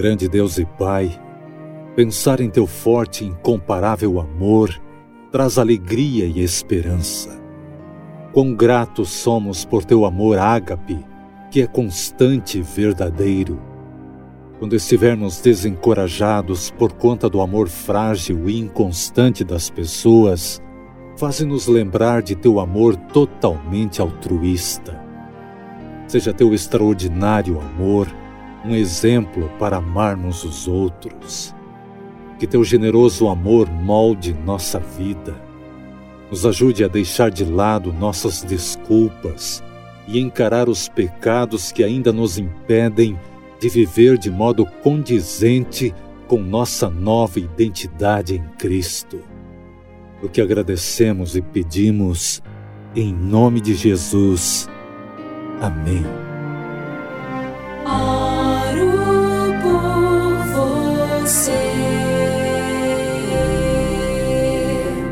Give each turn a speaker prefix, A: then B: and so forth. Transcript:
A: Grande Deus e Pai, pensar em teu forte e incomparável amor traz alegria e esperança. Quão gratos somos por teu amor ágape, que é constante e verdadeiro. Quando estivermos desencorajados por conta do amor frágil e inconstante das pessoas, faze-nos lembrar de teu amor totalmente altruísta. Seja teu extraordinário amor um exemplo para amarmos os outros. Que teu generoso amor molde nossa vida. Nos ajude a deixar de lado nossas desculpas e encarar os pecados que ainda nos impedem de viver de modo condizente com nossa nova identidade em Cristo. O que agradecemos e pedimos em nome de Jesus. Amém.